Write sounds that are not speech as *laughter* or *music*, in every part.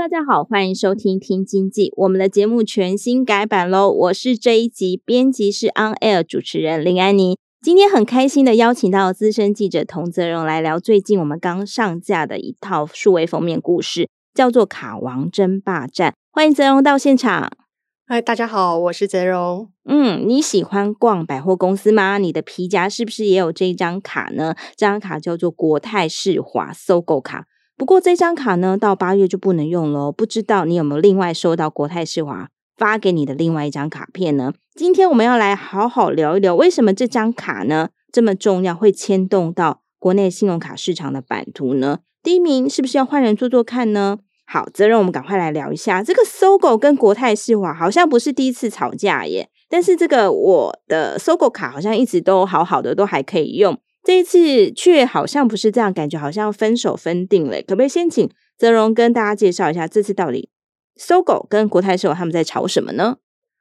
大家好，欢迎收听《听经济》，我们的节目全新改版喽！我是这一集编辑是 On Air 主持人林安妮。今天很开心的邀请到资深记者童泽荣来聊最近我们刚上架的一套数位封面故事，叫做《卡王争霸战》。欢迎泽荣到现场。嗨，大家好，我是泽荣。嗯，你喜欢逛百货公司吗？你的皮夹是不是也有这张卡呢？这张卡叫做国泰世华 SOGO 卡。不过这张卡呢，到八月就不能用了。不知道你有没有另外收到国泰世华发给你的另外一张卡片呢？今天我们要来好好聊一聊，为什么这张卡呢这么重要，会牵动到国内信用卡市场的版图呢？第一名是不是要换人做做看呢？好，则荣我们赶快来聊一下这个搜狗跟国泰世华好像不是第一次吵架耶，但是这个我的搜狗卡好像一直都好好的，都还可以用。这一次却好像不是这样，感觉好像分手分定了。可不可以先请泽荣跟大家介绍一下，这次到底搜狗跟国泰社他们在吵什么呢？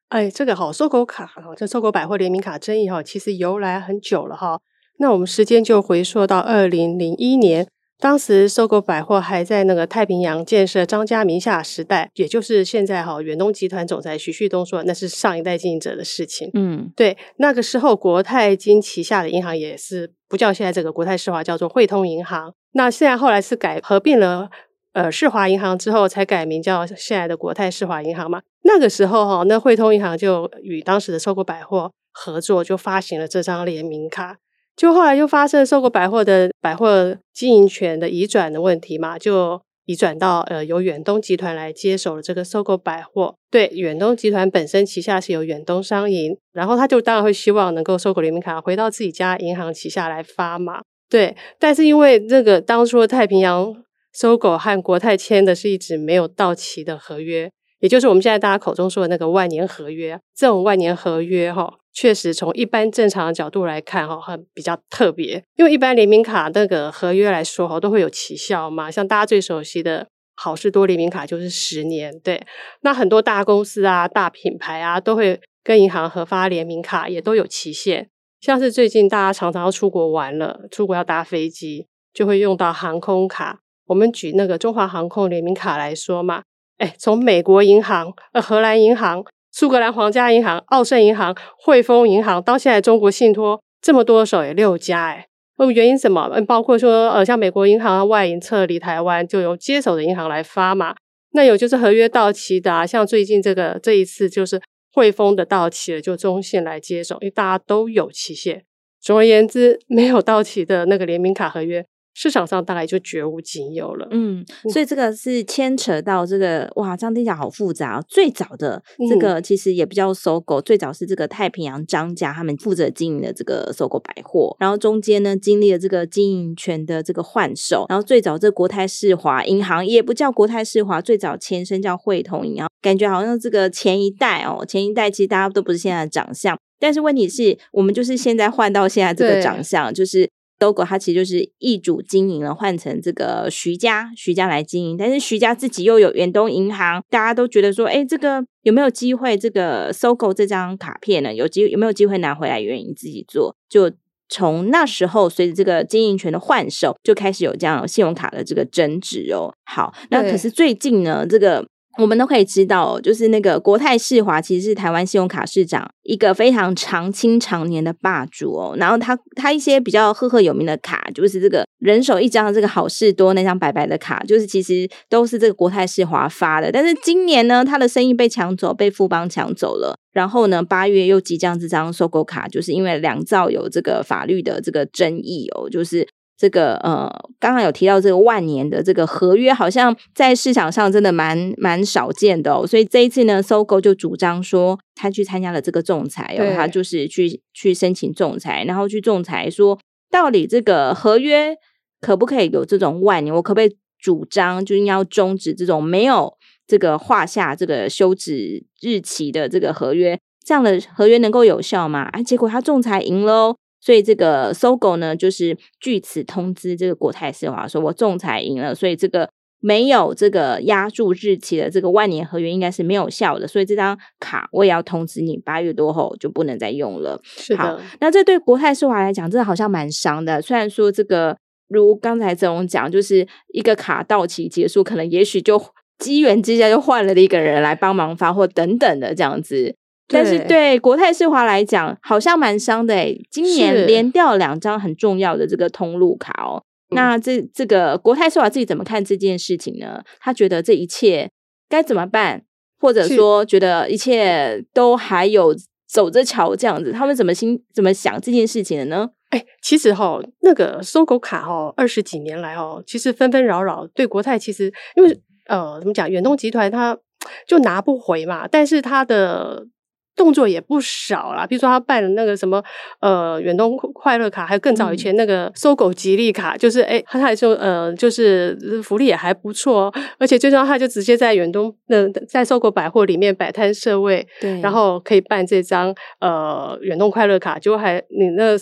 哎，这个好搜狗卡哈，这搜狗百货联名卡争议哈，其实由来很久了哈。那我们时间就回溯到二零零一年。当时 SOGO 百货还在那个太平洋建设张家名下时代，也就是现在哈远东集团总裁徐旭东说，那是上一代经营者的事情。嗯，对，那个时候国泰金旗下的银行也是不叫现在这个国泰世华，叫做汇通银行。那现在后来是改合并了呃世华银行之后，才改名叫现在的国泰世华银行嘛。那个时候哈，那汇通银行就与当时的 SOGO 百货合作，就发行了这张联名卡。就后来又发生 SOGO 百货的百货经营权的移转的问题嘛，就移转到呃由远东集团来接手了这个收购百货。对，远东集团本身旗下是有远东商银，然后他就当然会希望能够收购联名卡回到自己家银行旗下来发嘛。对，但是因为这个当初的太平洋收购和国泰签的是一纸没有到期的合约，也就是我们现在大家口中说的那个万年合约。这种万年合约哈。确实，从一般正常的角度来看，哈，很比较特别。因为一般联名卡那个合约来说，哈，都会有期效嘛。像大家最熟悉的好事多联名卡就是十年，对。那很多大公司啊、大品牌啊，都会跟银行合发联名卡，也都有期限。像是最近大家常常要出国玩了，出国要搭飞机，就会用到航空卡。我们举那个中华航空联名卡来说嘛，哎，从美国银行、呃荷兰银行。苏格兰皇家银行、澳盛银行、汇丰银行，到现在中国信托这么多手，也六家哎。那么原因什么？包括说呃，像美国银行外银撤离台湾，就由接手的银行来发嘛。那有就是合约到期的，啊，像最近这个这一次就是汇丰的到期了，就中信来接手，因为大家都有期限。总而言之，没有到期的那个联名卡合约。市场上大概就绝无仅有了，嗯，所以这个是牵扯到这个哇，这样听起来好复杂。最早的这个其实也不叫 SOGO，最早是这个太平洋张家他们负责经营的这个 SOGO 百货，然后中间呢经历了这个经营权的这个换手，然后最早这国泰世华银行也不叫国泰世华，最早前身叫汇通银行，感觉好像这个前一代哦，前一代其实大家都不是现在的长相，但是问题是我们就是现在换到现在这个长相，就是。SOGO 它其实就是易主经营了，换成这个徐家，徐家来经营。但是徐家自己又有远东银行，大家都觉得说，哎，这个有没有机会？这个 SOGO 这张卡片呢，有机有没有机会拿回来原营自己做？就从那时候，随着这个经营权的换手，就开始有这样信用卡的这个争执哦。好，那可是最近呢，这个。我们都可以知道，就是那个国泰世华其实是台湾信用卡市长一个非常长青常年的霸主哦。然后他他一些比较赫赫有名的卡，就是这个人手一张的这个好事多那张白白的卡，就是其实都是这个国泰世华发的。但是今年呢，他的生意被抢走，被富邦抢走了。然后呢，八月又即将这张收购卡，就是因为两造有这个法律的这个争议哦，就是。这个呃，刚刚有提到这个万年的这个合约，好像在市场上真的蛮蛮少见的哦。所以这一次呢，SOGO 就主张说，他去参加了这个仲裁哦，他就是去去申请仲裁，然后去仲裁说，到底这个合约可不可以有这种万年？我可不可以主张就应该要终止这种没有这个画下这个休止日期的这个合约？这样的合约能够有效吗？啊，结果他仲裁赢了哦。所以这个 SOGO 呢，就是据此通知这个国泰世华说，我仲裁赢了，所以这个没有这个压注日期的这个万年合约应该是没有效的，所以这张卡我也要通知你，八月多后就不能再用了。是的。好，那这对国泰世华来讲，真的好像蛮伤的。虽然说这个如刚才曾荣讲，就是一个卡到期结束，可能也许就机缘之下就换了一个人来帮忙发货等等的这样子。但是对国泰世华来讲，好像蛮伤的诶。今年连掉两张很重要的这个通路卡哦。那这这个国泰世华自己怎么看这件事情呢？他觉得这一切该怎么办，或者说觉得一切都还有走着瞧这样子，他们怎么心怎么想这件事情的呢？哎，其实哈、哦，那个 SOGO 卡哈、哦，二十几年来哦，其实纷纷扰扰，对国泰其实因为呃，怎么讲，远东集团他就拿不回嘛，但是他的。动作也不少啦，比如说他办了那个什么呃远东快乐卡，还有更早以前那个 SOGO 吉利卡，嗯、就是哎，他还说呃就是福利也还不错，而且最重要他就直接在远东那、呃、在 SOGO 百货里面摆摊设位，对，然后可以办这张呃远东快乐卡，结果还你那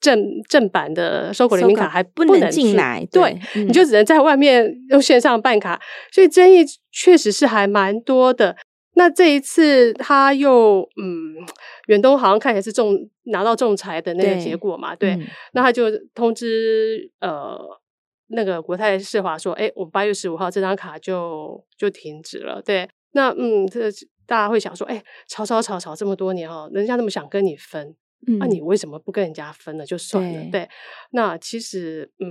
正正版的 SOGO 联名卡还不能进来，对，对嗯、你就只能在外面用线上办卡，所以争议确实是还蛮多的。那这一次他又嗯，远东好像看起来是仲拿到仲裁的那个结果嘛，对，对嗯、那他就通知呃那个国泰世华说，哎，我八月十五号这张卡就就停止了，对，那嗯，这大家会想说，哎，吵吵吵吵这么多年哦，人家那么想跟你分，那、嗯。啊、你为什么不跟人家分呢？就算了，对，对，那其实嗯，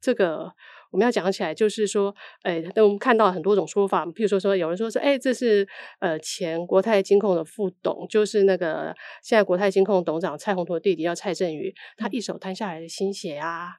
这个。我们要讲起来，就是说，哎，那我们看到很多种说法，譬如说，说有人说是，哎，这是呃前国泰金控的副董，就是那个现在国泰金控董事长蔡宏图的弟弟叫蔡振宇，他一手摊下来的心血啊，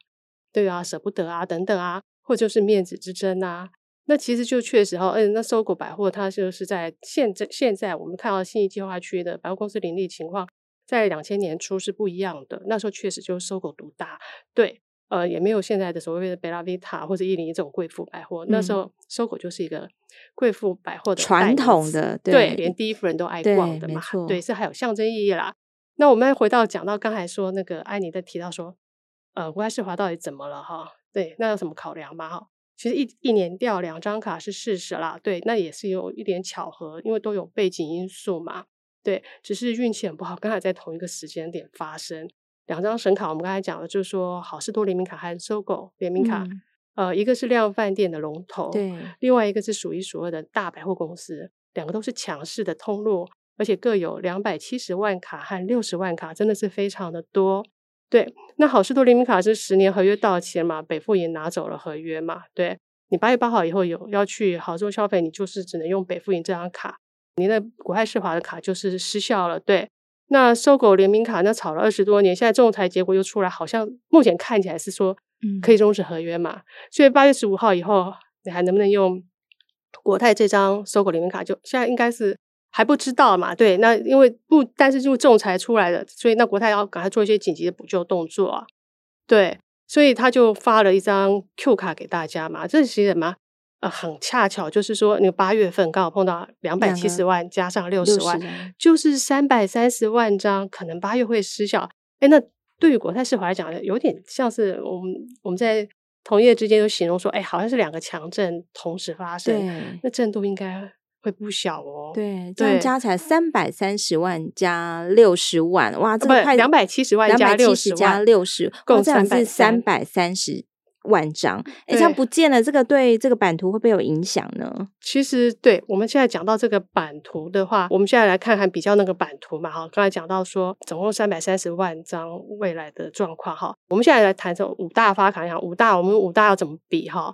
对啊，舍不得啊，等等啊，或者就是面子之争啊。那其实就确实哈，嗯，那 SOGO 百货它就是在现在现在我们看到信义计划区的百货公司林立情况，在两千年初是不一样的，那时候确实就是 SOGO 独大，对。呃，也没有现在的所谓的贝拉维塔或者一零一这种贵妇百货。嗯、那时候，SOGO 就是一个贵妇百货的传统的，对，对，连第一夫人都爱逛的嘛。对，对，是还有象征意义啦。那我们回到讲到刚才说那个安妮在提到说，呃，国泰世华到底怎么了哈？对，那有什么考量吗？哈，其实一一年掉两张卡是事实啦。对，那也是有一点巧合，因为都有背景因素嘛。对，只是运气很不好，刚好在同一个时间点发生。两张神卡，我们刚才讲了就是说好事多联名卡和 SOGO 联名卡，嗯、呃，一个是量贩店的龙头，对，另外一个是数一数二的大百货公司，两个都是强势的通路，而且各有两百七十万卡和六十万卡，真的是非常的多。对，那好事多联名卡是十年合约到期了嘛，北富银拿走了合约嘛，对，你八月八号以后有要去好市消费，你就是只能用北富银这张卡，你的国泰世华的卡就是失效了，对。那 SOGO 联名卡那炒了二十多年，现在仲裁结果又出来，好像目前看起来是说可以终止合约嘛。嗯、所以八月十五号以后，你还能不能用国泰这张 SOGO 联名卡就？就现在应该是还不知道嘛。对，那因为不，但是就仲裁出来了，所以那国泰要赶快做一些紧急的补救动作啊。对，所以他就发了一张 Q 卡给大家嘛。这是其实什么？呃，很恰巧，就是说，你八月份刚好碰到两百七十万加上六十万，就是三百三十万张，可能八月会失效。哎，那对于国泰世华来讲，有点像是我们我们在同业之间都形容说，哎，好像是两个强震同时发生，那震度应该会不小哦。对，这样加起来三百三十万加六十万，哇，这个两百七十万加六十加六十，共这样是三百三十。万张，哎，这样不见了，这个对这个版图会不会有影响呢？其实，对我们现在讲到这个版图的话，我们现在来看看比较那个版图嘛，哈，刚才讲到说总共三百三十万张未来的状况，哈，我们现在来谈这五大发卡，银行五大，我们五大要怎么比哈？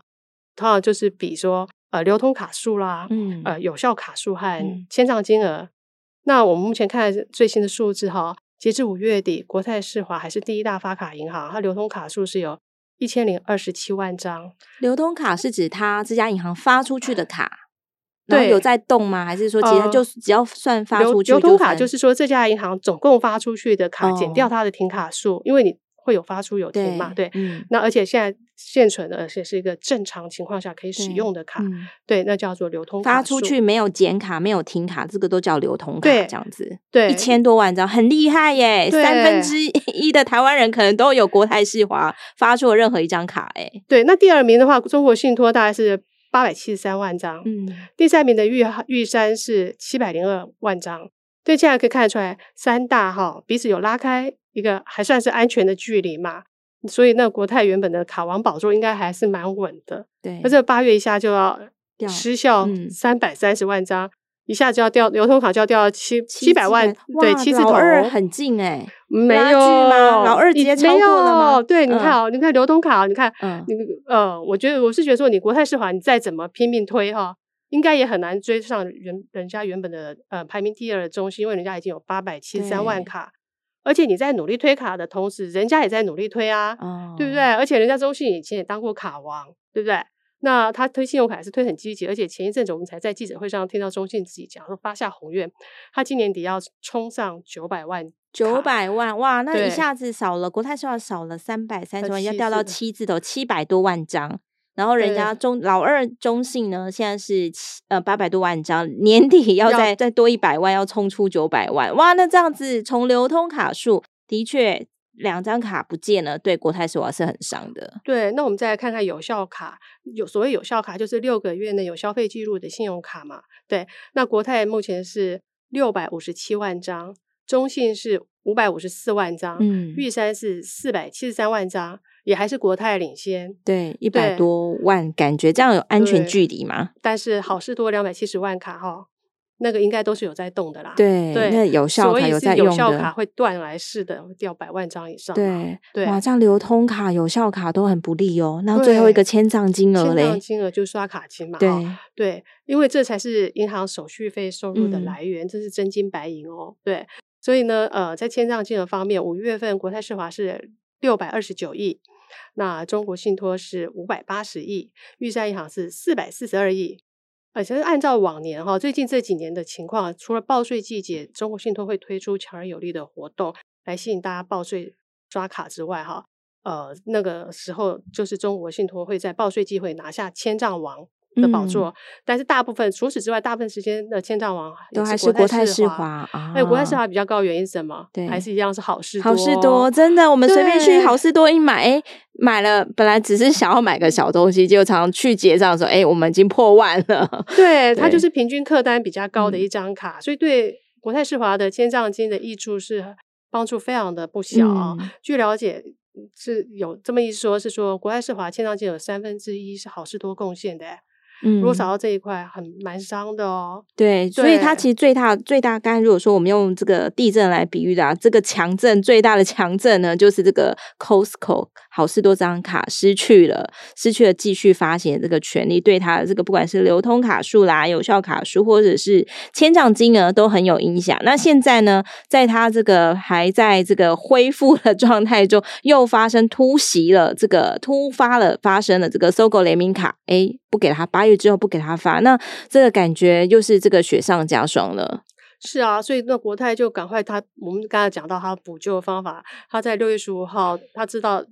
通常就是比说，呃，流通卡数啦，嗯，呃，有效卡数和签账金额。嗯、那我们目前看最新的数字哈，截至五月底，国泰世华还是第一大发卡银行，它流通卡数是有。一千零二十七万张。流通卡是指他这家银行发出去的卡，对，有在动吗？还是说其实就只要算发出去就？流通卡就是说这家银行总共发出去的卡减掉它的停卡数，哦，因为你。会有发出有停嘛？对，对嗯，那而且现在现存的，而且是一个正常情况下可以使用的卡，对，那叫做流通卡。发出去没有减卡，没有停卡，这个都叫流通卡，对这样子。对，一千多万张，很厉害耶！三分之一的台湾人可能都有国泰世华发出了任何一张卡，哎，对。那第二名的话，中国信托大概是八百七十三万张，嗯，第三名的玉玉山是七百零二万张。对，现在可以看得出来，三大哈彼此有拉开。一个还算是安全的距离嘛，所以那国泰原本的卡王宝座应该还是蛮稳的。对，而这八月一下就要失效三百三十万张，嗯，一下就要掉流通卡就要掉到七七百万，对，七字头很近哎，欸，没有吗？老二直接超过了吗？对，你看哦，嗯，你看流通卡，你看，嗯，你呃，我觉得我是觉得说，你国泰世华，你再怎么拼命推哈，应该也很难追上原人家原本的呃排名第二的中信，因为人家已经有八百七十三万卡。而且你在努力推卡的同时，人家也在努力推啊，哦、对不对？而且人家中信以前也当过卡王，对不对？那他推信用卡也是推很积极，而且前一阵子我们才在记者会上听到中信自己讲说发下宏愿，他今年底要冲上九百万，九百万哇！那一下子少了国泰少了三百三十万，要掉到七字头七百多万张。然后人家中老二中信呢，现在是七呃八百多万张，年底要再要再多一百万，要冲出九百万，哇！那这样子从流通卡数的确两张卡不见了，对国泰世华是很伤的。对，那我们再来看看有效卡，有所谓有效卡就是六个月内有消费记录的信用卡嘛？对，那国泰目前是六百五十七万张，中信是五百五十四万张，嗯，玉山是四百七十三万张。也还是国泰领先，对，一百多万，感觉这样有安全距离吗？但是好事多两百七十万卡哈，那个应该都是有在动的啦。对，对，那有效卡有在用的，有效卡会断来式的，会掉百万张以上。对对，哇，这样流通卡、有效卡都很不利哦。那最后一个签账金额嘞？金额就刷卡金嘛。对对，因为这才是银行手续费收入的来源，嗯、这是真金白银哦。对，所以呢，呃，在签账金额方面，五月份国泰世华是六百二十九亿。那中国信托是五百八十亿，玉山银行是四百四十二亿。呃，其实按照往年哈，最近这几年的情况，除了报税季节，中国信托会推出强而有力的活动来吸引大家报税刷卡之外，哈，呃，那个时候就是中国信托会在报税季会拿下千账王的宝座，嗯，但是大部分除此之外，大部分时间的千账王都还是国泰世华。哎，国泰世华比较高，原因是什么？对，还是一样是好事多。好事多真的，我们随便去好事多一买，哎，买了本来只是想要买个小东西，结果常常去结账的时候，哎，我们已经破万了。*laughs* 对，它就是平均客单比较高的一张卡，嗯，所以对国泰世华的千账金的益处是帮助非常的不小。嗯，据了解是有这么一说，是说国泰世华千账金有三分之一是好事多贡献的。嗯，如果少到这一块，很蛮伤的哦。对，所以它其实最大最大，刚才如果说我们用这个地震来比喻的啊，这个强震最大的强震呢，就是这个 Costco 好市多这张卡失去了，失去了继续发行的这个权利，对它的这个不管是流通卡数啦、有效卡数，或者是签账金额都很有影响。那现在呢，在它这个还在这个恢复的状态中，又发生突袭了，这个突发了发生了这个 SOGO 联名卡，哎，不给它八月之后不给他发，那这个感觉又是这个雪上加霜了。是啊，所以那国泰就赶快他，我们刚才讲到他补救的方法，他在六月十五号，他知道。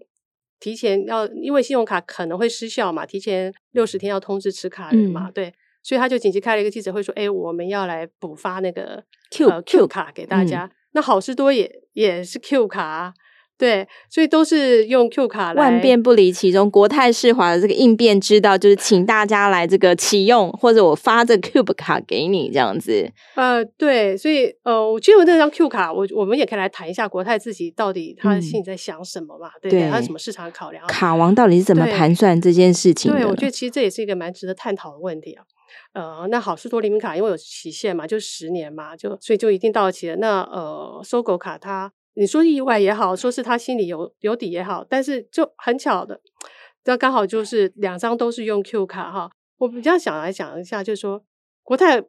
提前要，因为信用卡可能会失效嘛，提前六十天要通知持卡人嘛，嗯、对，所以他就紧急开了一个记者会，说：“哎，我们要来补发那个 Q、呃、Q 卡给大家。嗯”那好事多也也是 Q 卡、啊。对，所以都是用 Q 卡来，万变不离其宗。国泰世华的这个应变之道，就是请大家来这个启用，或者我发这 Q 卡给你这样子。呃，对，所以呃，我觉得那张 Q 卡，我我们也可以来谈一下国泰自己到底他心里在想什么嘛？嗯、对，对，他有什么市场考量？卡王到底是怎么盘算这件事情的？对，我觉得其实这也是一个蛮值得探讨的问题啊。呃，那好事多联名卡因为有期限嘛，就十年嘛，就所以就一定到期了。那呃，SOGO 卡它。你说意外也好，说是他心里有有底也好，但是就很巧的，这刚好就是两张都是用 Q 卡哈。我比较想来讲一下，就是说国泰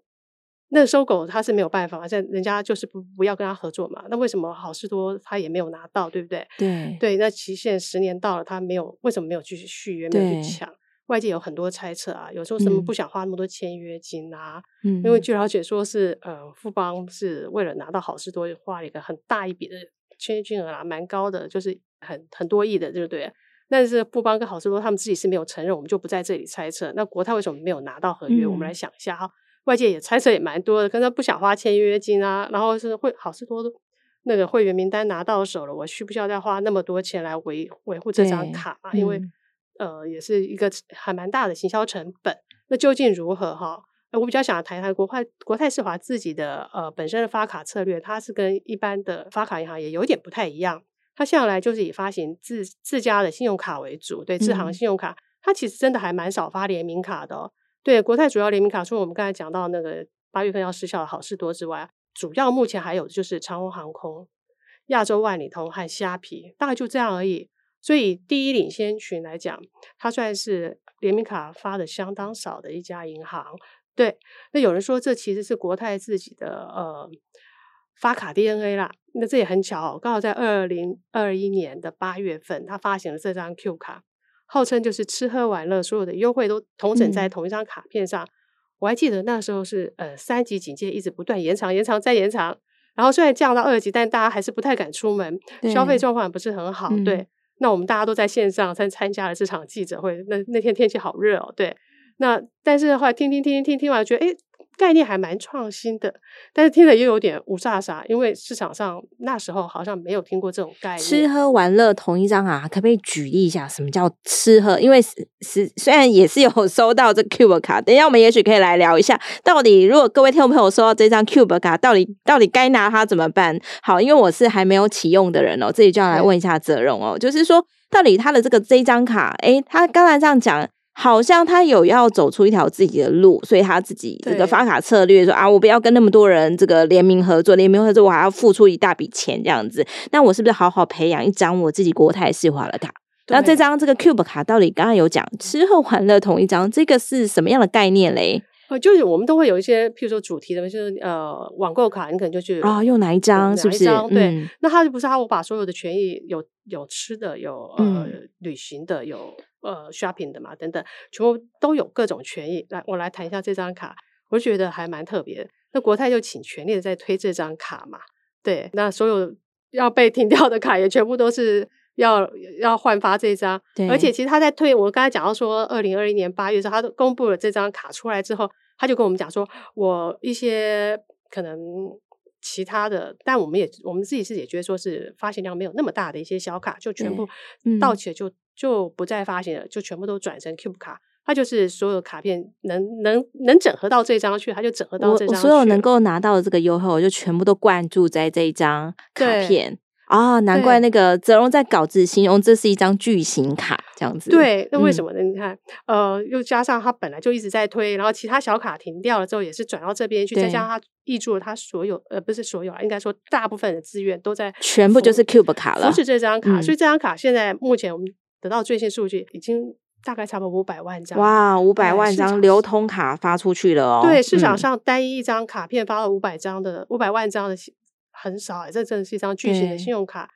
那收狗他是没有办法，像人家就是不不要跟他合作嘛。那为什么好事多他也没有拿到，对不对？对对，那期限十年到了，他没有为什么没有继续续约，没有去抢？外界有很多猜测啊，有时候什么不想花那么多签约金啊？嗯，因为据了解说是呃富邦是为了拿到好事多花了一个很大一笔的签约金额啊，蛮高的，就是很很多亿的，对不对？但是富邦跟好事多他们自己是没有承认，我们就不在这里猜测。那国泰为什么没有拿到合约？嗯、我们来想一下哈。外界也猜测也蛮多的，可能不想花签约金啊，然后是会好事多那个会员名单拿到手了，我需不需要再花那么多钱来维维护这张卡啊？因为、嗯、呃，也是一个还蛮大的行销成本。那究竟如何哈？我比较想谈一谈国泰国泰世华自己的呃本身的发卡策略，它是跟一般的发卡银行也有点不太一样。它向来就是以发行自自家的信用卡为主，对，自行信用卡，嗯、它其实真的还蛮少发联名卡的哦。对，国泰主要联名卡，除了我们刚才讲到那个八月份要失效的好事多之外，主要目前还有就是长虹航空、亚洲万里通和虾皮，大概就这样而已。所以第一领先群来讲，它算是联名卡发的相当少的一家银行。对，那有人说这其实是国泰自己的呃发卡 DNA 啦。那这也很巧，哦刚好在二零二一年的八月份，它发行了这张 Q 卡。号称就是吃喝玩乐，所有的优惠都同整在同一张卡片上。嗯、我还记得那时候是呃三级警戒一直不断延长、延长再延长，然后虽然降到二级，但大家还是不太敢出门，消费状况也不是很好。嗯、对，那我们大家都在线上参参加了这场记者会。那那天天气好热哦，对。那但是的话听听听听听听完，觉得诶概念还蛮创新的，但是听着又有点雾煞煞，因为市场上那时候好像没有听过这种概念。吃喝玩乐同一张啊，可不可以举例一下什么叫吃喝？因为是虽然也是有 *laughs* 收到这 Cube 卡，等一下我们也许可以来聊一下，到底如果各位听众朋友收到这张 Cube 卡，到底到底该拿它怎么办？好，因为我是还没有启用的人哦，这里就要来问一下泽荣哦，就是说到底他的这个这张卡，诶，他刚才这样讲。好像他有要走出一条自己的路，所以他自己这个发卡策略说啊，我不要跟那么多人这个联名合作，联名合作我还要付出一大笔钱这样子。那我是不是好好培养一张我自己国泰世华的卡？对那这张这个 Cube 卡到底刚刚有讲吃喝玩乐同一张，这个是什么样的概念嘞？呃，就是我们都会有一些，譬如说主题的，就是呃网购卡，你可能就去啊、哦，用哪一张？是不是？对，嗯、那他就不是他，我把所有的权益有有吃的，有呃、嗯、旅行的，有。呃，shopping 的嘛，等等，全部都有各种权益。来，我来谈一下这张卡，我觉得还蛮特别的。那国泰就请全力的在推这张卡嘛，对。那所有要被停掉的卡也全部都是要要换发这张。对。而且其实他在推，我刚才讲到说，二零二一年八月的时候，他都公布了这张卡出来之后，他就跟我们讲说，我一些可能其他的，但我们也我们自己是也觉得说是发行量没有那么大的一些小卡，就全部到期了就。就不再发行了，就全部都转成 Cube 卡。它就是所有卡片能能能整合到这张去，它就整合到这张。所有能够拿到的这个优惠，我就全部都灌注在这一张卡片。啊、哦，难怪那个泽荣在稿子形容这是一张巨型卡这样子。对，那为什么呢？嗯、你看，呃，又加上他本来就一直在推，然后其他小卡停掉了之后，也是转到这边去，再加上他挹注了他所有，呃，不是所有啊，应该说大部分的资源都在，全部就是 Cube 卡了。不是这张卡，嗯、所以这张卡现在目前我们。得到最新数据，已经大概差不多五百万张。哇，五百万张流通卡发出去了哦。对，市场上单一一张卡片发了五百张的，五百、嗯、万张的很少哎，这真的是一张巨型的信用卡。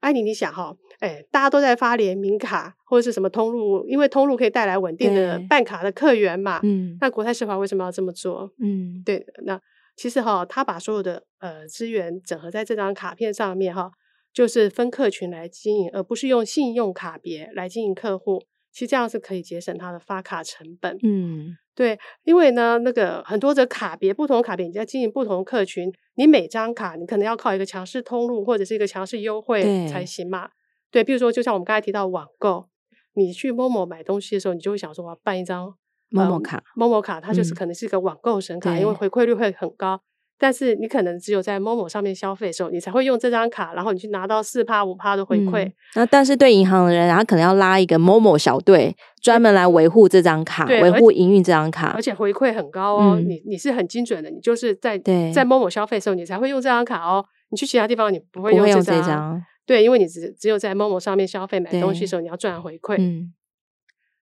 艾妮，你想哈，哎，大家都在发联名卡或者是什么通路，因为通路可以带来稳定的办卡的客源嘛。嗯。那国泰世华为什么要这么做？嗯，对，那其实哈，他把所有的呃资源整合在这张卡片上面哈。就是分客群来经营，而不是用信用卡别来经营客户。其实这样是可以节省它的发卡成本。嗯，对，因为呢，那个很多的卡别，不同卡别，你要经营不同客群，你每张卡你可能要靠一个强势通路或者是一个强势优惠才行嘛。对，对，比如说，就像我们刚才提到网购，你去 Momo 买东西的时候，你就会想说，我要办一张 Momo 卡，Momo 卡它就是可能是一个网购神卡，嗯、因为回馈率会很高。但是你可能只有在 Momo 上面消费的时候，你才会用这张卡，然后你去拿到四趴五趴的回馈。嗯、那但是对银行的人，他可能要拉一个 Momo 小队，专门来维护这张卡，维护营运这张卡，而且回馈很高哦。嗯、你你是很精准的，你就是在在 Momo 消费的时候，你才会用这张卡哦。你去其他地方你不会用这张。对，因为你只只有在 Momo 上面消费买东西的时候，你要赚回馈。嗯。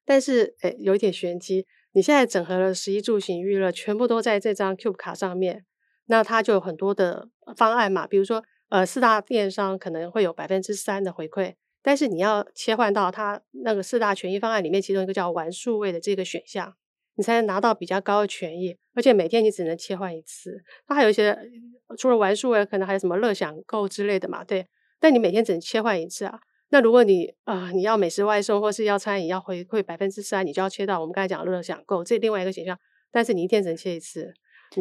但是诶，有一点玄机。你现在整合了十一住行娱乐，全部都在这张 Cube 卡上面，那它就有很多的方案嘛。比如说，呃，四大电商可能会有百分之三的回馈，但是你要切换到它那个四大权益方案里面，其中一个叫玩数位的这个选项，你才能拿到比较高的权益，而且每天你只能切换一次。它还有一些除了玩数位，可能还有什么乐享购之类的嘛，对。但你每天只能切换一次啊。那如果你啊、你要美食外送或是要餐饮要回馈百分之三，你就要切到我们刚才讲的乐享购这另外一个选项，但是你一天只能切一次。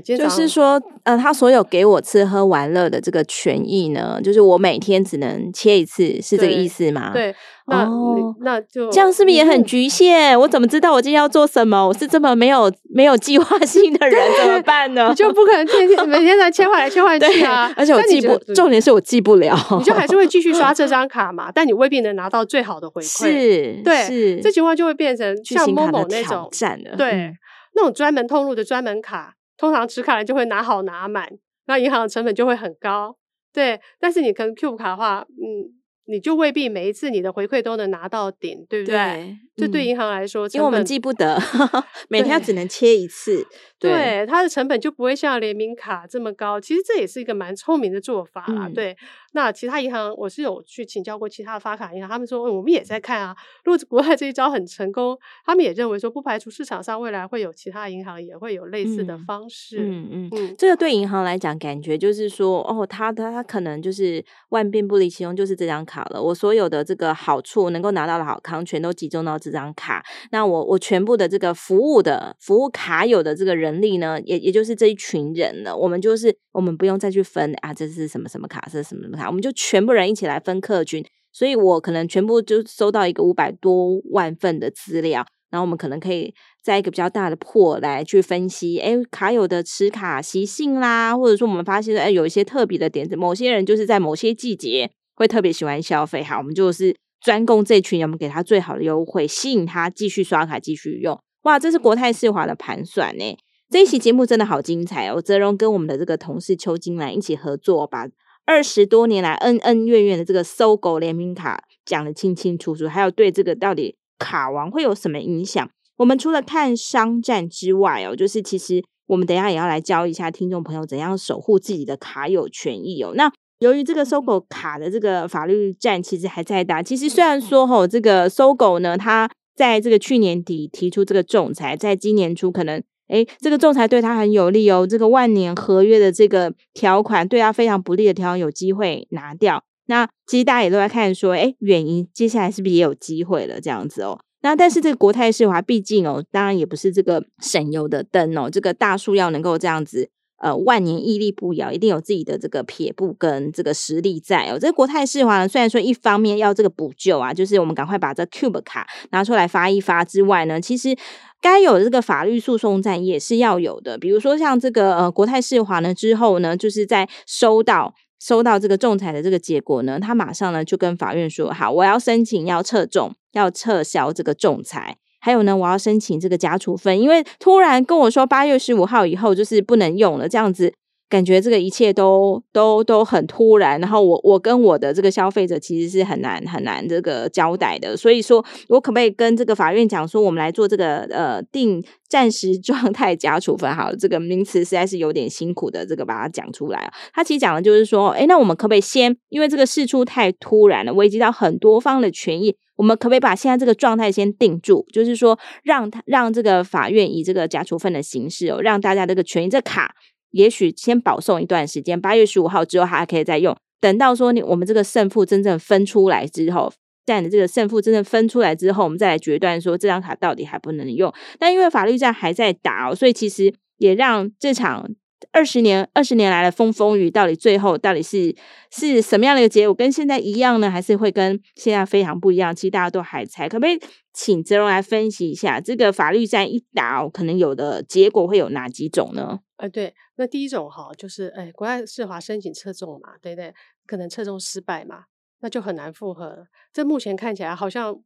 就是说，呃，他所有给我吃喝玩乐的这个权益呢，就是我每天只能切一次，是这个意思吗？对，那、哦、那就这样是不是也很局限？我怎么知道我今天要做什么？我是这么没有没有计划 *laughs* 性的人，怎么办呢？你就不可能天天每天在切换来切换去啊！而且我记不，重点是我记不了，你就还是会继续刷这张 *laughs* 卡嘛？但你未必能拿到最好的回馈。是，对，是这情况就会变成像某某那种战了，对，嗯、那种专门通路的专门卡。通常持卡人就会拿好拿满，那银行的成本就会很高，对。但是你可能 Cube 卡的话，嗯。你就未必每一次你的回馈都能拿到顶，对不对？对，这对银行来说，因为我们记不得，*laughs* 每天只能切一次，对，对，它的成本就不会像联名卡这么高。其实这也是一个蛮聪明的做法啦，嗯、对。那其他银行，我是有去请教过其他的发卡银行，他们说、嗯、我们也在看啊。如果国外这一招很成功，他们也认为说不排除市场上未来会有其他银行也会有类似的方式。嗯嗯嗯，这个对银行来讲，感觉就是说，哦，他他他可能就是万变不离其宗，就是这张卡。了，我所有的这个好处能够拿到的好康，全都集中到这张卡。那我我全部的这个服务的服务卡友的这个人力呢，也也就是这一群人了。我们就是我们不用再去分啊，这是什么什么卡，这是什么什么卡，我们就全部人一起来分客群。所以我可能全部就收到一个五百多万份的资料，然后我们可能可以在一个比较大的破来去分析，哎，卡友的持卡习性啦，或者说我们发现，哎，有一些特别的点子，某些人就是在某些季节。会特别喜欢消费，好，我们就是专供这群人，我们给他最好的优惠，吸引他继续刷卡、继续用。哇，这是国泰世华的盘算呢。这一期节目真的好精彩哦！泽荣跟我们的这个同事邱金兰一起合作，把二十多年来恩恩怨怨的这个搜狗联名卡讲得清清楚楚，还有对这个到底卡王会有什么影响？我们除了看商战之外哦，就是其实我们等一下也要来教一下听众朋友怎样守护自己的卡友权益哦。那由于这个搜狗卡的这个法律战其实还在打，其实虽然说吼，这个搜狗呢，它在这个去年底提出这个仲裁，在今年初可能，诶，这个仲裁对他很有利哦，这个万年合约的这个条款对他非常不利的条款有机会拿掉。那其实大家也都在看说，诶，远银接下来是不是也有机会了这样子哦？那但是这个国泰世华毕竟哦，当然也不是这个省油的灯哦，这个大树要能够这样子。呃，万年屹立不摇，一定有自己的这个撇步跟这个实力在哦。这个国泰世华呢，虽然说一方面要这个补救啊，就是我们赶快把这 Cube 卡拿出来发一发之外呢，其实该有的这个法律诉讼战也是要有的。比如说像这个呃国泰世华呢之后呢，就是在收到收到这个仲裁的这个结果呢，他马上呢就跟法院说，好，我要申请要撤仲，要撤销这个仲裁。还有呢，我要申请这个加处分，因为突然跟我说八月十五号以后就是不能用了，这样子感觉这个一切都都都很突然。然后我我跟我的这个消费者其实是很难很难这个交代的，所以说我可不可以跟这个法院讲说，我们来做这个呃定暂时 *laughs* 状态假处分？好，这个名词实在是有点辛苦的，这个把它讲出来啊。他其实讲的就是说，诶，那我们可不可以先，因为这个事出太突然了，危及到很多方的权益。我们可不可以把现在这个状态先定住？就是说，让他让这个法院以这个假处分的形式哦，让大家这个权益这卡，也许先保送一段时间，八月十五号之后还可以再用。等到说你我们这个胜负真正分出来之后，在你这个胜负真正分出来之后，我们再来决断说这张卡到底还不能用。但因为法律战还在打哦，所以其实也让这场。二十年，二十年来的风风雨，到底最后到底是是什么样的一个结果？跟现在一样呢，还是会跟现在非常不一样？其实大家都还猜，可不可以请泽荣来分析一下这个法律战一打，可能有的结果会有哪几种呢？呃，对，那第一种哈，就是哎，国外世华申请撤仲嘛，对不对？可能撤仲失败嘛，那就很难复合。这目前看起来好像。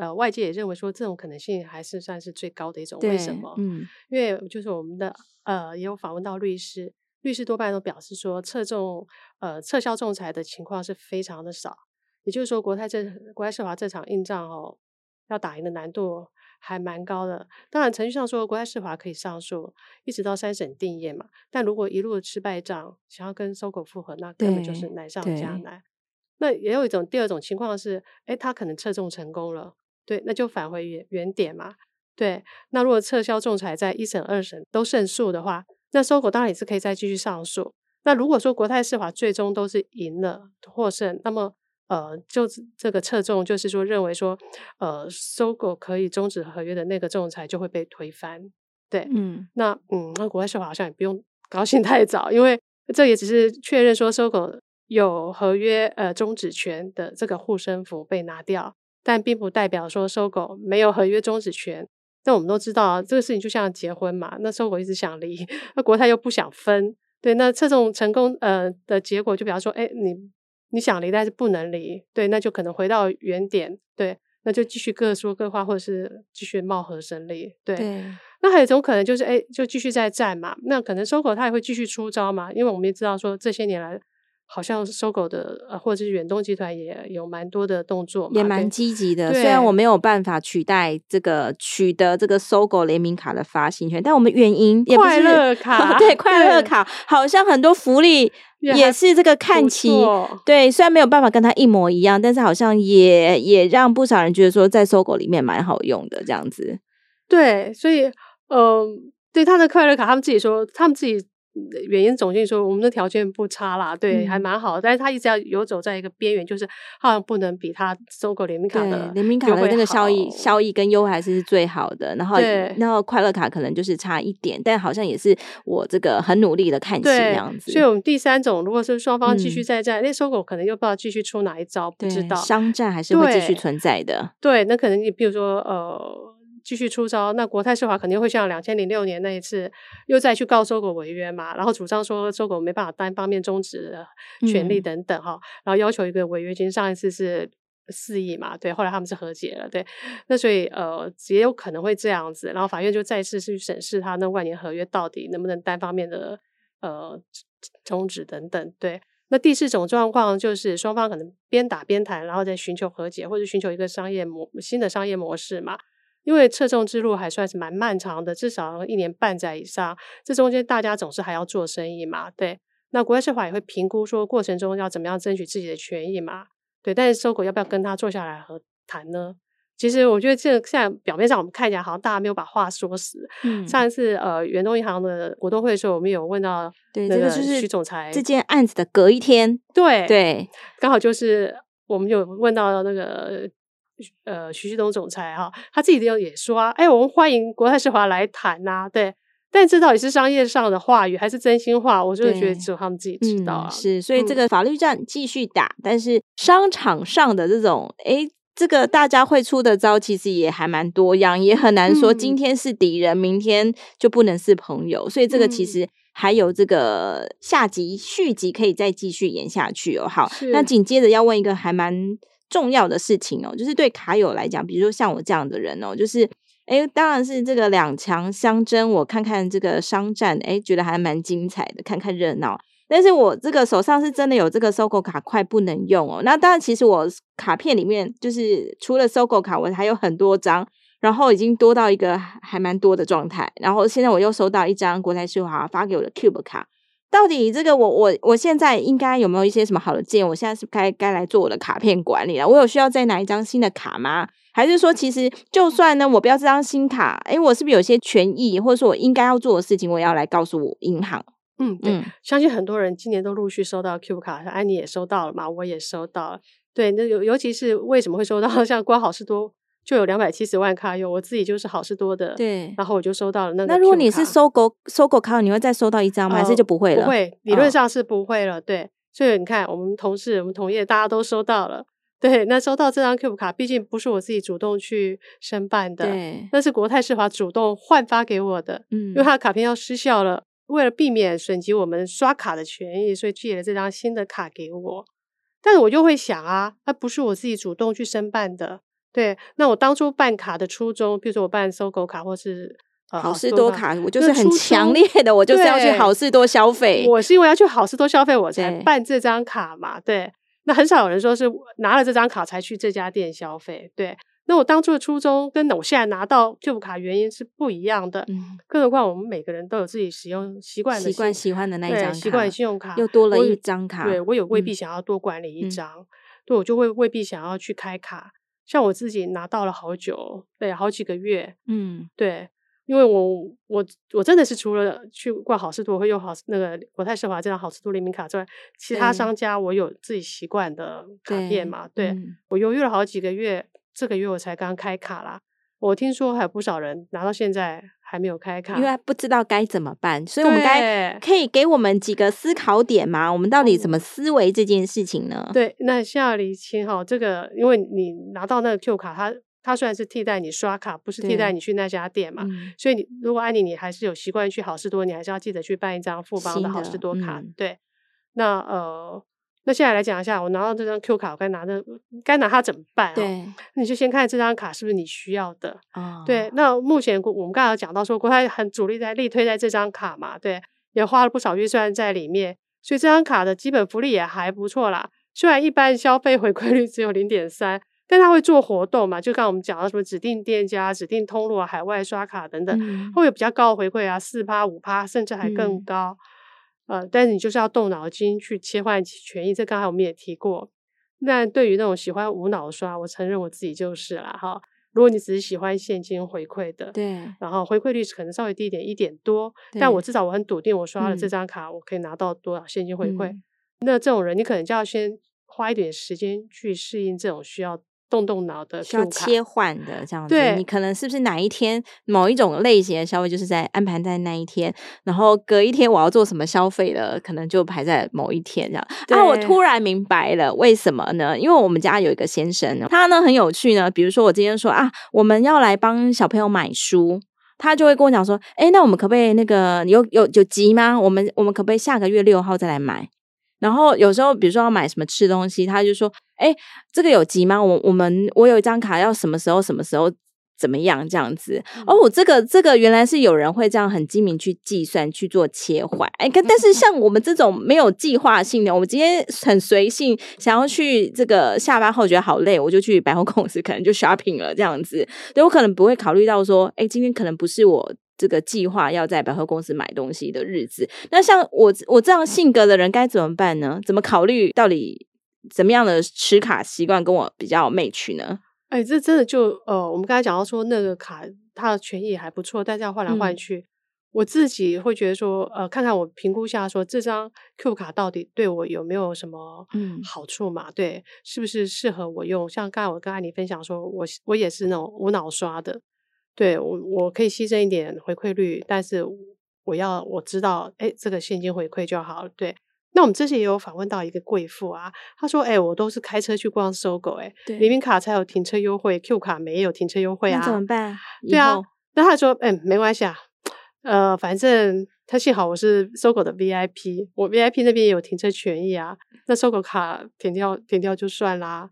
呃，外界也认为说这种可能性还是算是最高的一种。为什么？嗯，因为就是我们的呃，也有访问到律师，律师多半都表示说，撤仲呃撤销仲裁的情况是非常的少。也就是说，国泰这国泰世华这场硬仗哦，要打赢的难度还蛮高的。当然程序上说国泰世华可以上诉，一直到三审定谳嘛。但如果一路吃败仗，想要跟 SOGO 复合，那根本就是难上加难。那也有一种第二种情况是，哎，他可能侧重成功了，对，那就返回原原点嘛。对，那如果撤销仲裁在一审、二审都胜诉的话，那 SOGO 当然也是可以再继续上诉。那如果说国泰世华最终都是赢了获胜，那么呃，就这个侧重就是说认为说，呃，SOGO 可以终止合约的那个仲裁就会被推翻。对，嗯，那嗯，那国泰世华好像也不用高兴太早，因为这也只是确认说 SOGO 有合约呃终止权的这个护身符被拿掉，但并不代表说 SOGO 没有合约终止权。那我们都知道啊，这个事情就像结婚嘛，那 SOGO 一直想离，那国泰又不想分，对，那这种成功呃的结果，就比方说，哎，你你想离，但是不能离，对，那就可能回到原点，对，那就继续各说各话，或者是继续貌合神离，对。对那还有一种可能就是，哎，就继续再战嘛，那可能 SOGO 他也会继续出招嘛，因为我们也知道说这些年来。好像 SOGO 的呃，或者是远东集团也有蛮多的动作，也蛮积极的。虽然我没有办法取代这个取得这个 SOGO 联名卡的发行权，但我们原因也不是 *laughs* 快乐卡，对快乐卡，好像很多福利也是这个看齐。对，虽然没有办法跟它一模一样，但是好像也也让不少人觉得说，在 SOGO 里面蛮好用的这样子。对，所以嗯、呃，对他的快乐卡，他们自己说，他们自己。原因总经理说，我们的条件不差啦，对，嗯、还蛮好。但是他一直要游走在一个边缘，就是好像不能比他 SOGO 联名卡的联名卡的那个效益效益跟优惠还是最好的。然后，然后快乐卡可能就是差一点，但好像也是我这个很努力的看齐这样子。所以我们第三种，如果是双方继续再战，那 SOGO 可能又不知道继续出哪一招，不知道商战还是会继续存在的。对，那可能你比如说呃。继续出招，那国泰世华肯定会像两千零六年那一次，又再去告 SOGO 违约嘛，然后主张说 SOGO 没办法单方面终止权利等等哈，嗯、然后要求一个违约金，上一次是四亿嘛，对，后来他们是和解了，对，那所以呃也有可能会这样子，然后法院就再次去审视他那万年合约到底能不能单方面的呃终止等等，对，那第四种状况就是双方可能边打边谈，然后再寻求和解或者寻求一个商业模新的商业模式嘛。因为侧重之路还算是蛮漫长的，至少一年半载以上。这中间大家总是还要做生意嘛，对。那国泰世华也会评估说过程中要怎么样争取自己的权益嘛，对。但是 SOGO 要不要跟他坐下来和谈呢？其实我觉得这现在表面上我们看起来好像大家没有把话说死。嗯。上一次呃远东银行的股东会的时候，我们有问到对这个徐总裁这件案子的隔一天，对对，刚好就是我们有问到那个。呃，徐旭东总裁哈，他自己也也说啊，哎，我们欢迎国泰世华来谈呐，对，但这到底是商业上的话语，还是真心话？我就是觉得只有他们自己知道啊。嗯、是，所以这个法律战继续打，嗯、但是商场上的这种，哎，这个大家会出的招，其实也还蛮多样，也很难说今天是敌人，嗯、明天就不能是朋友。所以这个其实还有这个下集续集可以再继续演下去哦。好，那紧接着要问一个还蛮。重要的事情哦，就是对卡友来讲，比如说像我这样的人哦，就是诶，当然是这个两强相争，我看看这个商战，诶，觉得还蛮精彩的，看看热闹。但是我这个手上是真的有这个搜狗卡，快不能用哦。那当然，其实我卡片里面就是除了搜狗卡，我还有很多张，然后已经多到一个还蛮多的状态。然后现在我又收到一张国泰世华发给我的 Cube 卡。到底这个我我我现在应该有没有一些什么好的建议？我现在是该该来做我的卡片管理了。我有需要再拿一张新的卡吗？还是说，其实就算呢，我不要这张新卡，诶，我是不是有些权益，或者说我应该要做的事情，我也要来告诉我银行？嗯，对，嗯，相信很多人今年都陆续收到 Q 卡，安妮也收到了嘛，我也收到了。对，那尤尤其是为什么会收到 *laughs* 像挂好事多？就有两百七十万卡友，我自己就是好事多的，对，然后我就收到了那个。那如果你是 SOGO SOGO 卡，你会再收到一张吗？呃、还是就不会了？不会，理论上是不会了。哦、对，所以你看，我们同事、我们同业大家都收到了。对，那收到这张 Cube 卡，毕竟不是我自己主动去申办的，对，那是国泰世华主动换发给我的。嗯，因为他的卡片要失效了，为了避免损及我们刷卡的权益，所以寄了这张新的卡给我。但是我就会想啊，那不是我自己主动去申办的。对，那我当初办卡的初衷，比如说我办 SOGO 卡或是呃好事多卡，我就是很强烈的，我就是要去好事多消费。我是因为要去好事多消费，我 *laughs* 才办这张卡嘛。对，那很少有人说是拿了这张卡才去这家店消费。对，那我当初的初衷跟我现在拿到 Cube 卡原因是不一样的。嗯，更何况我们每个人都有自己使用习惯的习惯喜欢的那一张卡，习惯信用卡又多了一张卡。对，我有未必想要多管理一张，嗯、对我就会未必想要去开卡。像我自己拿到了好久，对，好几个月。嗯，对，因为我我我真的是除了去逛好事多，我会用好那个国泰世华这张好事多联名卡之外，其他商家我有自己习惯的卡片嘛。对，对、嗯、我犹豫了好几个月。这个月我才刚开卡啦，我听说还有不少人拿到现在还没有开卡，因为不知道该怎么办，所以我们该可以给我们几个思考点吗？我们到底怎么思维这件事情呢？对，那先要厘清哈，这个因为你拿到那个 Q 卡，它它虽然是替代你刷卡，不是替代你去那家店嘛，嗯、所以你如果安妮你还是有习惯去好事多，你还是要记得去办一张富邦的好事多卡。嗯、对，那呃。那现在来讲一下，我拿到这张 Q 卡，我该拿的该拿它怎么办？对，你就先看这张卡是不是你需要的。哦、对，那目前我们刚才有讲到说，国泰很主力在力推在这张卡嘛，对，也花了不少预算在里面，所以这张卡的基本福利也还不错啦。虽然一般消费回馈率只有零点三，但它会做活动嘛，就刚刚我们讲到什么指定店家、指定通路啊、海外刷卡等等，嗯、会有比较高的回馈啊，四趴、五趴，甚至还更高。嗯呃，但是你就是要动脑筋去切换权益，这刚才我们也提过。那对于那种喜欢无脑刷，我承认我自己就是了哈。如果你只是喜欢现金回馈的，对，然后回馈率可能稍微低一点，一点多，但我至少我很笃定，我刷了这张卡，嗯、我可以拿到多少现金回馈。嗯、那这种人，你可能就要先花一点时间去适应这种需要。动动脑的需要切换的这样子，对你可能是不是哪一天某一种类型的消费就是在安排在那一天，然后隔一天我要做什么消费的，可能就排在某一天这样。对啊，我突然明白了为什么呢？因为我们家有一个先生，他呢很有趣呢。比如说我今天说啊，我们要来帮小朋友买书，他就会跟我讲说，哎，那我们可不可以那个有有有急吗？我们我们可不可以下个月六号再来买？然后有时候，比如说要买什么吃东西，他就说：“哎，这个有急吗？我我们我有一张卡，要什么时候什么时候怎么样这样子？哦，这个这个原来是有人会这样很精明去计算去做切换。哎，但是像我们这种没有计划性的，我们今天很随性，想要去这个下班后觉得好累，我就去百货公司，可能就 shopping 了这样子。对，我可能不会考虑到说，哎，今天可能不是我。”这个计划要在百货公司买东西的日子，那像我我这样性格的人该怎么办呢？怎么考虑到底怎么样的持卡习惯跟我比较 match 呢？哎，这真的就呃，我们刚才讲到说那个卡它的权益还不错，但是要换来换去，嗯、我自己会觉得说呃，看看我评估下说这张 Q 卡到底对我有没有什么嗯好处嘛？嗯、对，是不是适合我用？像刚才我跟安妮分享说，我我也是那种无脑刷的。对我，我可以牺牲一点回馈率，但是我要我知道，哎，这个现金回馈就好了。对，那我们之前也有访问到一个贵妇啊，她说，哎，我都是开车去逛 SOGO，哎，联名卡才有停车优惠，Q 卡没有停车优惠啊，那怎么办？对啊，那她说，哎，没关系啊，呃，反正她幸好我是 SOGO 的 VIP，我 VIP 那边也有停车权益啊，那 SOGO 卡停掉停掉就算啦。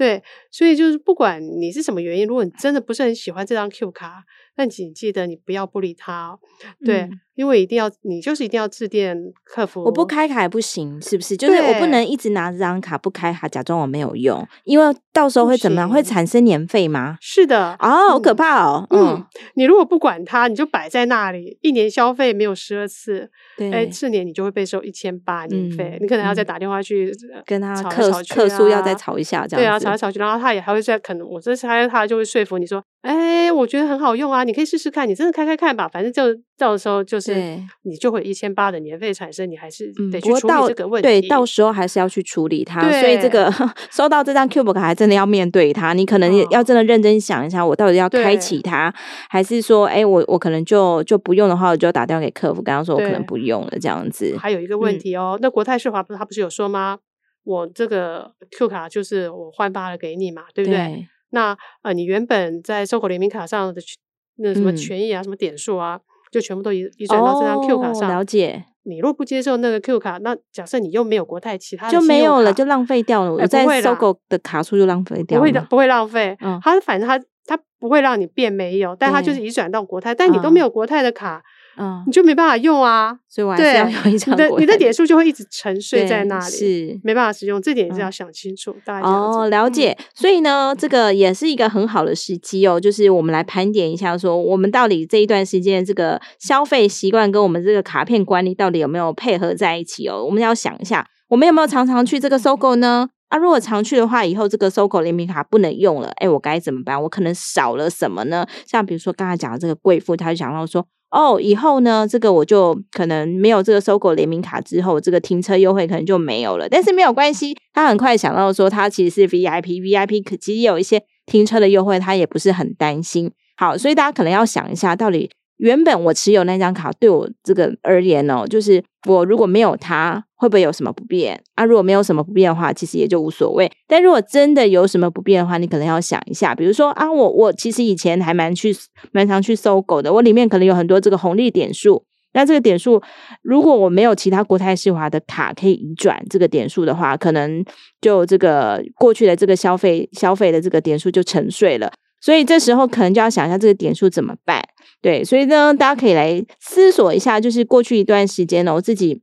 对，所以就是不管你是什么原因，如果你真的不是很喜欢这张 Q 卡，那请记得你不要不理他。哦对。嗯因为一定要，你就是一定要致电客服。我不开卡也不行，是不是？就是我不能一直拿这张卡不开卡，假装我没有用，因为到时候会怎么样？会产生年费吗？是的。哦，好可怕哦。嗯，你如果不管它，你就摆在那里，一年消费没有十二次，哎，次年你就会被收一千八年费，你可能要再打电话去跟他客客诉，要再吵一下，这样。对啊，吵来吵去，然后他也还会再可能，我这猜他就会说服你说，哎，我觉得很好用啊，你可以试试看，你真的开开看吧，反正就到时候就是。你就会一千八的年费产生，你还是得去处理这个问题。对，到时候还是要去处理它。所以这个 *laughs* 收到这张 Cube 卡，还真的要面对它。你可能也要真的认真想一下，我到底要开启它，还是说，哎，我我可能就就不用的话，我就打电话给客服，刚刚说我可能不用了这样子。还有一个问题哦，嗯、那国泰世华不是他不是有说吗？我这个 Q 卡就是我换发了给你嘛，对不对？对那呃，你原本在 SOGO 联名卡上的那什么权益啊，嗯、什么点数啊？就全部都移移转到这张 Q 卡上。哦、了解。你若不接受那个 Q 卡，那假设你又没有国泰其他的，就没有了，就浪费掉了。我在 SOGO 的卡数就浪费掉了。不会的，不会浪费。嗯，他反正它它不会让你变没有，但它就是移转到国泰，但你都没有国泰的卡，嗯，你就没办法用啊。所以我还是要用一张国泰，你的你的点数就会一直沉睡在那里，是没办法使用。这点也是要想清楚。嗯、大家哦，了解。嗯、所以呢，这个也是一个很好的时机哦，就是我们来盘点一下，说我们到底这一段时间这个消费习惯跟我们这个卡片管理到底有没有配合在一起哦？我们要想一下，我们有没有常常去这个 SOGO 呢？啊，如果常去的话，以后这个 SOGO 联名卡不能用了，哎，我该怎么办？我可能少了什么呢？像比如说刚才讲的这个贵妇，他就想到说。哦，以后呢，这个我就可能没有这个搜狗联名卡之后，这个停车优惠可能就没有了。但是没有关系，他很快想到说，他其实是 VIP，VIP 可其实有一些停车的优惠，他也不是很担心。好，所以大家可能要想一下，到底。原本我持有那张卡，对我这个而言哦，就是我如果没有它，会不会有什么不便啊？如果没有什么不便的话，其实也就无所谓。但如果真的有什么不便的话，你可能要想一下，比如说啊，我我其实以前还蛮去蛮常去搜狗的，我里面可能有很多这个红利点数。那这个点数，如果我没有其他国泰世华的卡可以移转这个点数的话，可能就这个过去的这个消费消费的这个点数就沉睡了。所以这时候可能就要想一下这个点数怎么办。对，所以呢，大家可以来思索一下，就是过去一段时间呢，我自己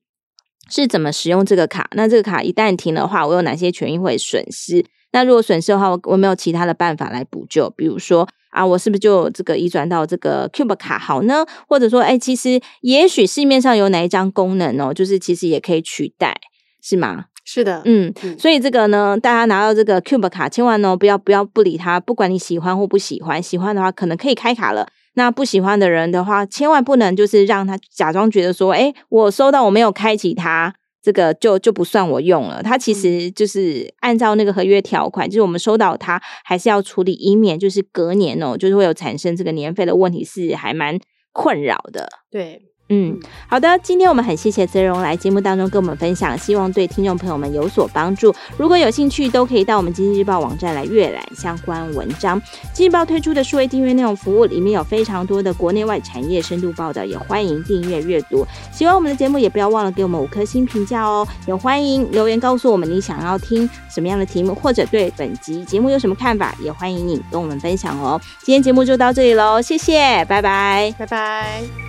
是怎么使用这个卡。那这个卡一旦停的话，我有哪些权益会损失？那如果损失的话，我我没有其他的办法来补救？比如说啊，我是不是就这个移转到这个 Cube 卡好呢？或者说，哎，其实也许市面上有哪一张功能哦，就是其实也可以取代，是吗？是的，嗯，所以这个呢，大家拿到这个 Cube 卡，千万呢不要不要不理它，不管你喜欢或不喜欢，喜欢的话可能可以开卡了。那不喜欢的人的话，千万不能就是让他假装觉得说，哎，我收到我没有开启它，这个就就不算我用了。它其实就是按照那个合约条款，就是我们收到它还是要处理，以免就是隔年哦，就是会有产生这个年费的问题，是还蛮困扰的。对。嗯，好的，今天我们很谢谢泽荣来节目当中跟我们分享，希望对听众朋友们有所帮助。如果有兴趣，都可以到我们经济日报网站来阅览相关文章。经济日报推出的数位订阅内容服务里面有非常多的国内外产业深度报道，也欢迎订阅阅读。喜欢我们的节目，也不要忘了给我们五颗星评价哦。也欢迎留言告诉我们你想要听什么样的题目，或者对本集节目有什么看法，也欢迎你跟我们分享哦。今天节目就到这里喽，谢谢，拜拜，拜拜。